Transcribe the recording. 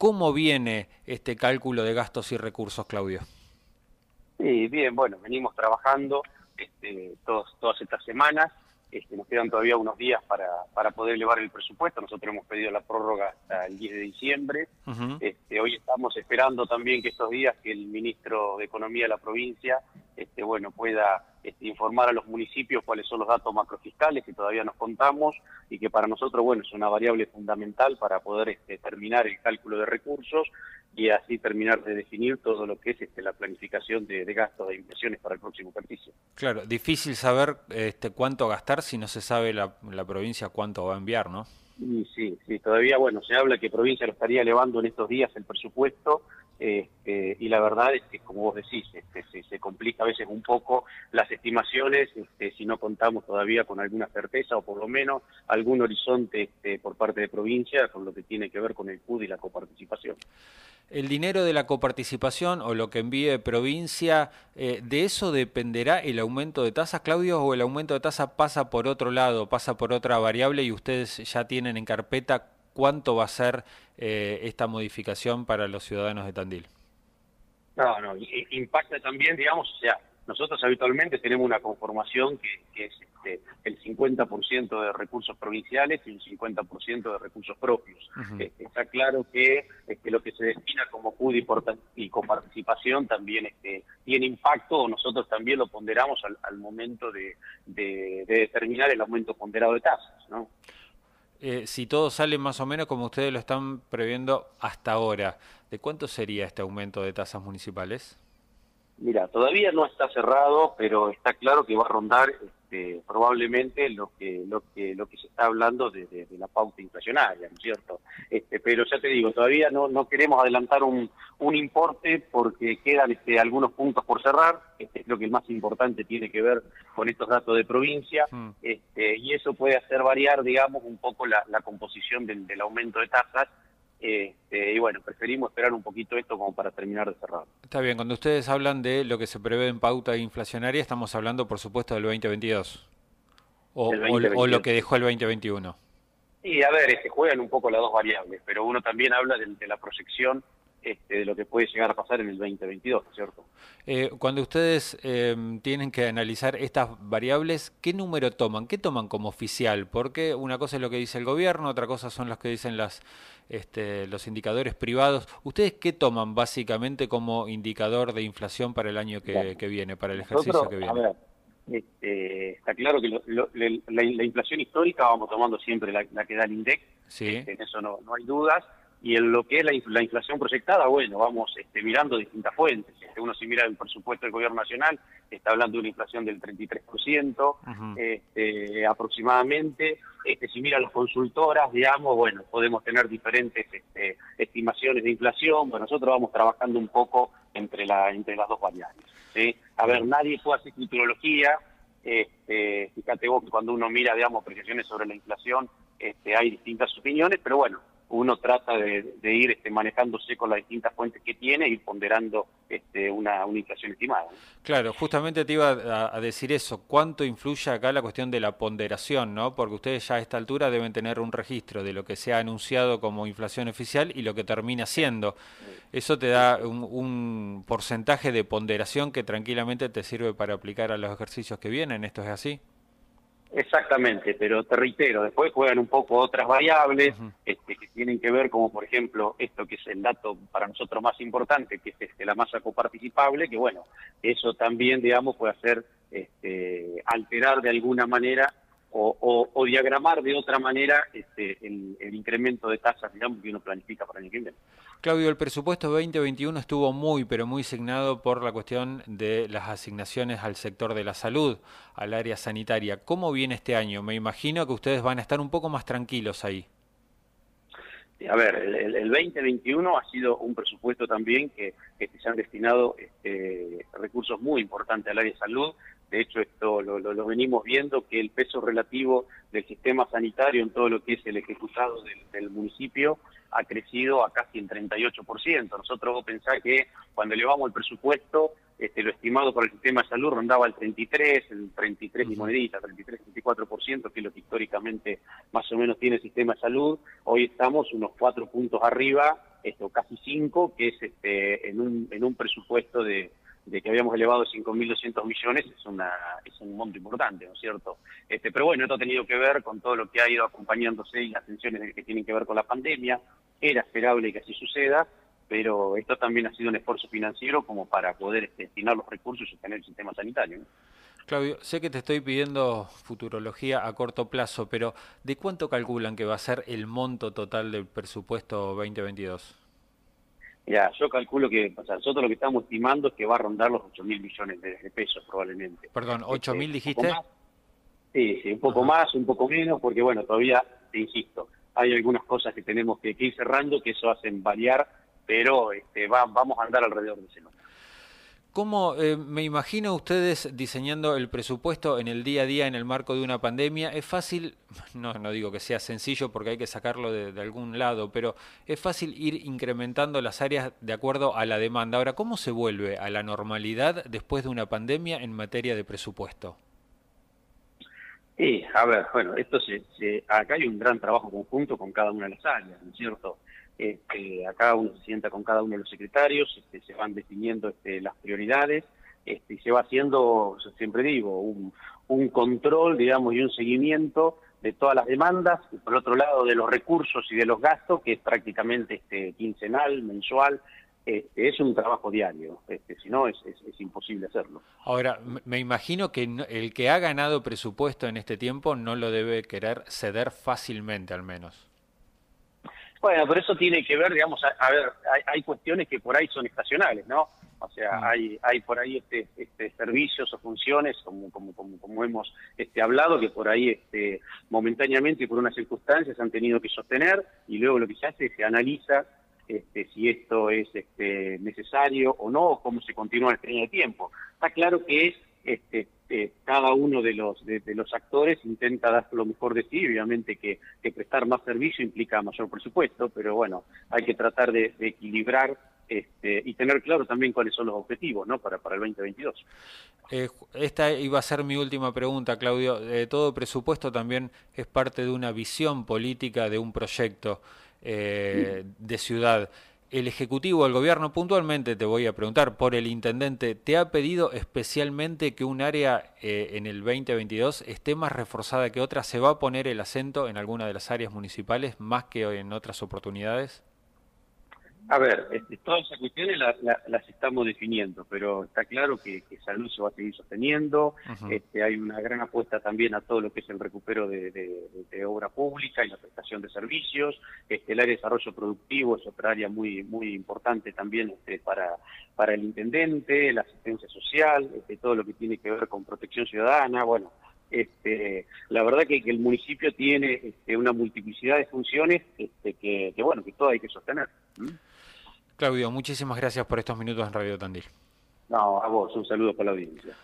¿Cómo viene este cálculo de gastos y recursos, Claudio? Sí, bien, bueno, venimos trabajando este, todas estas semanas. Este, nos quedan todavía unos días para, para poder elevar el presupuesto. Nosotros hemos pedido la prórroga hasta el 10 de diciembre. este, hoy estamos esperando también que estos días que el ministro de Economía de la provincia este, bueno, pueda este, informar a los municipios cuáles son los datos macrofiscales que todavía nos contamos y que para nosotros bueno es una variable fundamental para poder este, terminar el cálculo de recursos y así terminar de definir todo lo que es este, la planificación de, gastos e inversiones para el próximo ejercicio. Claro, difícil saber este, cuánto gastar si no se sabe la, provincia cuánto va a enviar, ¿no? sí, sí, todavía, bueno, se habla que provincia lo estaría elevando en estos días el presupuesto, este, y la verdad es que, como vos decís, complica a veces un poco las estimaciones este, si no contamos todavía con alguna certeza o por lo menos algún horizonte este, por parte de provincia con lo que tiene que ver con el CUD y la coparticipación. El dinero de la coparticipación o lo que envíe provincia, eh, ¿de eso dependerá el aumento de tasas, Claudio, o el aumento de tasa pasa por otro lado, pasa por otra variable y ustedes ya tienen en carpeta cuánto va a ser eh, esta modificación para los ciudadanos de Tandil. No, no, impacta también, digamos, o sea, nosotros habitualmente tenemos una conformación que, es este, el 50% de recursos provinciales y un 50% de recursos propios. Este, está claro que este, lo que se destina como CUD y, coparticipación también este, tiene impacto, nosotros también lo ponderamos al, momento de, de, determinar el aumento ponderado de tasas, ¿no? Eh, si todo sale más o menos como ustedes lo están previendo hasta ahora, ¿de cuánto sería este aumento de tasas municipales? Mira, todavía no está cerrado, pero está claro que va a rondar este, probablemente lo que lo que lo que se está hablando de, la pauta inflacionaria, ¿no es cierto? Este, pero ya te digo, todavía no no queremos adelantar un, un importe porque quedan este, algunos puntos por cerrar. Este, creo que el más importante tiene que ver con estos datos de provincia hmm. este, y eso puede hacer variar, digamos, un poco la, composición del, del aumento de tasas este, y bueno, preferimos esperar un poquito esto como para terminar de cerrar. Está bien, cuando ustedes hablan de lo que se prevé en pauta inflacionaria, estamos hablando por supuesto del 2022 o, o, lo que dejó el 2021. Sí, a ver, se juegan un poco las dos variables, pero uno también habla de la proyección este, de lo que puede llegar a pasar en el 2022, ¿cierto? Eh, cuando ustedes eh, tienen que analizar estas variables, ¿qué número toman? ¿Qué toman como oficial? Porque una cosa es lo que dice el gobierno, otra cosa son los que dicen las, este, los indicadores privados. ¿Ustedes qué toman básicamente como indicador de inflación para el año que, viene, para el ejercicio que viene? A ver, este, está claro que la, inflación histórica vamos tomando siempre la, que da el INDEC, sí. Este, en eso no, no hay dudas y en lo que es la, inflación proyectada, bueno, vamos este, mirando distintas fuentes. Este, uno si mira el presupuesto del gobierno nacional, está hablando de una inflación del 33% este, aproximadamente. Este, si mira las consultoras, digamos, bueno, podemos tener diferentes este, estimaciones de inflación. Bueno, nosotros vamos trabajando un poco entre, la, entre las dos variables. ¿sí? A ver, nadie puede hacer futurología. Este, fíjate vos que cuando uno mira, digamos, apreciaciones sobre la inflación, este, hay distintas opiniones, pero bueno, uno trata de, ir este, manejándose con las distintas fuentes que tiene y ponderando este, una, una inflación estimada. Claro, justamente te iba a, decir eso. ¿Cuánto influye acá la cuestión de la ponderación? ¿no? Porque ustedes ya a esta altura deben tener un registro de lo que se ha anunciado como inflación oficial y lo que termina siendo. Eso te da un, un porcentaje de ponderación que tranquilamente te sirve para aplicar a los ejercicios que vienen. ¿Esto es así? Exactamente, pero te reitero, después juegan un poco otras variables este, tienen que ver, como por ejemplo esto que es el dato para nosotros más importante, que es este, la masa coparticipable, que bueno, eso también, digamos, puede hacer este, alterar de alguna manera o, diagramar de otra manera este, el, incremento de tasas, digamos, que uno planifica para el viene. Claudio, el presupuesto 2021 estuvo muy, pero muy signado por la cuestión de las asignaciones al sector de la salud, al área sanitaria. ¿Cómo viene este año? Me imagino que ustedes van a estar un poco más tranquilos ahí. A ver, el, 2021 ha sido un presupuesto también que, se han destinado este, recursos muy importantes al área de salud, de hecho esto lo, venimos viendo, que el peso relativo del sistema sanitario en todo lo que es el ejecutado del, municipio ha crecido a casi el 38%. Nosotros pensar que cuando elevamos el presupuesto, este, lo estimado por el sistema de salud rondaba el 33, el 33 y monedita, 33, 34%, que es lo que históricamente más o menos tiene el sistema de salud. Hoy estamos unos cuatro puntos arriba esto casi 5, que es este, en, un, en un presupuesto de, de que habíamos elevado 5.200 millones, es, una, es un monto importante, ¿no es cierto? Este, pero bueno, esto ha tenido que ver con todo lo que ha ido acompañándose y las tensiones que tienen que ver con la pandemia. Era esperable que así suceda, pero esto también ha sido un esfuerzo financiero como para poder este, destinar los recursos y sostener el sistema sanitario. Claudio, sé que te estoy pidiendo futurología a corto plazo, pero ¿de cuánto calculan que va a ser el monto total del presupuesto 2022? Ya, yo calculo que, o sea, nosotros lo que estamos estimando es que va a rondar los 8 mil millones de, pesos probablemente. Perdón, ¿8 este, mil dijiste? Sí, sí, un poco más, un poco menos, porque bueno, todavía, te insisto, hay algunas cosas que tenemos que, ir cerrando que eso hacen variar, pero este, va, vamos a andar alrededor de ese número. ¿Cómo eh, me imagino ustedes diseñando el presupuesto en el día a día en el marco de una pandemia? Es fácil, no, no digo que sea sencillo porque hay que sacarlo de, algún lado, pero es fácil ir incrementando las áreas de acuerdo a la demanda. Ahora, ¿cómo se vuelve a la normalidad después de una pandemia en materia de presupuesto? Sí, a ver, bueno, esto se, acá hay un gran trabajo conjunto con cada una de las áreas, ¿no es cierto? Este, acá uno se sienta con cada uno de los secretarios, este, se van definiendo este, las prioridades este, y se va haciendo, siempre digo, un, control, digamos, y un seguimiento de todas las demandas, y por otro lado de los recursos y de los gastos, que es prácticamente este, quincenal, mensual, este, es un trabajo diario, este, si no es, imposible hacerlo. Ahora, me imagino que el que ha ganado presupuesto en este tiempo no lo debe querer ceder fácilmente al menos. Bueno, pero eso tiene que ver, digamos, a, ver, hay, cuestiones que por ahí son estacionales, ¿no? O sea, mm. hay, hay por ahí este, este, servicios o funciones, como, como, como, como hemos este, hablado, que por ahí este, momentáneamente y por unas circunstancias han tenido que sostener, y luego lo que se hace es se analiza este, si esto es este, necesario o no, cómo se continúa en el tiempo. Está claro que es este, eh, cada uno de los, de, los actores intenta dar lo mejor de sí, obviamente que, prestar más servicio implica mayor presupuesto, pero bueno, hay que tratar de, equilibrar este, y tener claro también cuáles son los objetivos ¿no? para, para el 2022. Eh, esta iba a ser mi última pregunta, Claudio. Eh, todo presupuesto también es parte de una visión política de un proyecto de ciudad el Ejecutivo, el Gobierno, puntualmente te voy a preguntar, por el Intendente, ¿te ha pedido especialmente que un área eh, en el 2022 esté más reforzada que otra? ¿Se va a poner el acento en alguna de las áreas municipales más que en otras oportunidades? A ver, este, todas esas cuestiones las estamos definiendo, pero está claro que, salud se va a seguir sosteniendo. este, hay una gran apuesta también a todo lo que es el recupero de, obra pública y la prestación de servicios. Este, el área de desarrollo productivo es otra área muy muy importante también este, para, para el intendente, la asistencia social, este, todo lo que tiene que ver con protección ciudadana. Bueno, este, la verdad que, el municipio tiene este, una multiplicidad de funciones este, que, bueno, que todo hay que sostener. Claudio, muchísimas gracias por estos minutos en Radio Tandil. No, a vos, un saludo para la audiencia.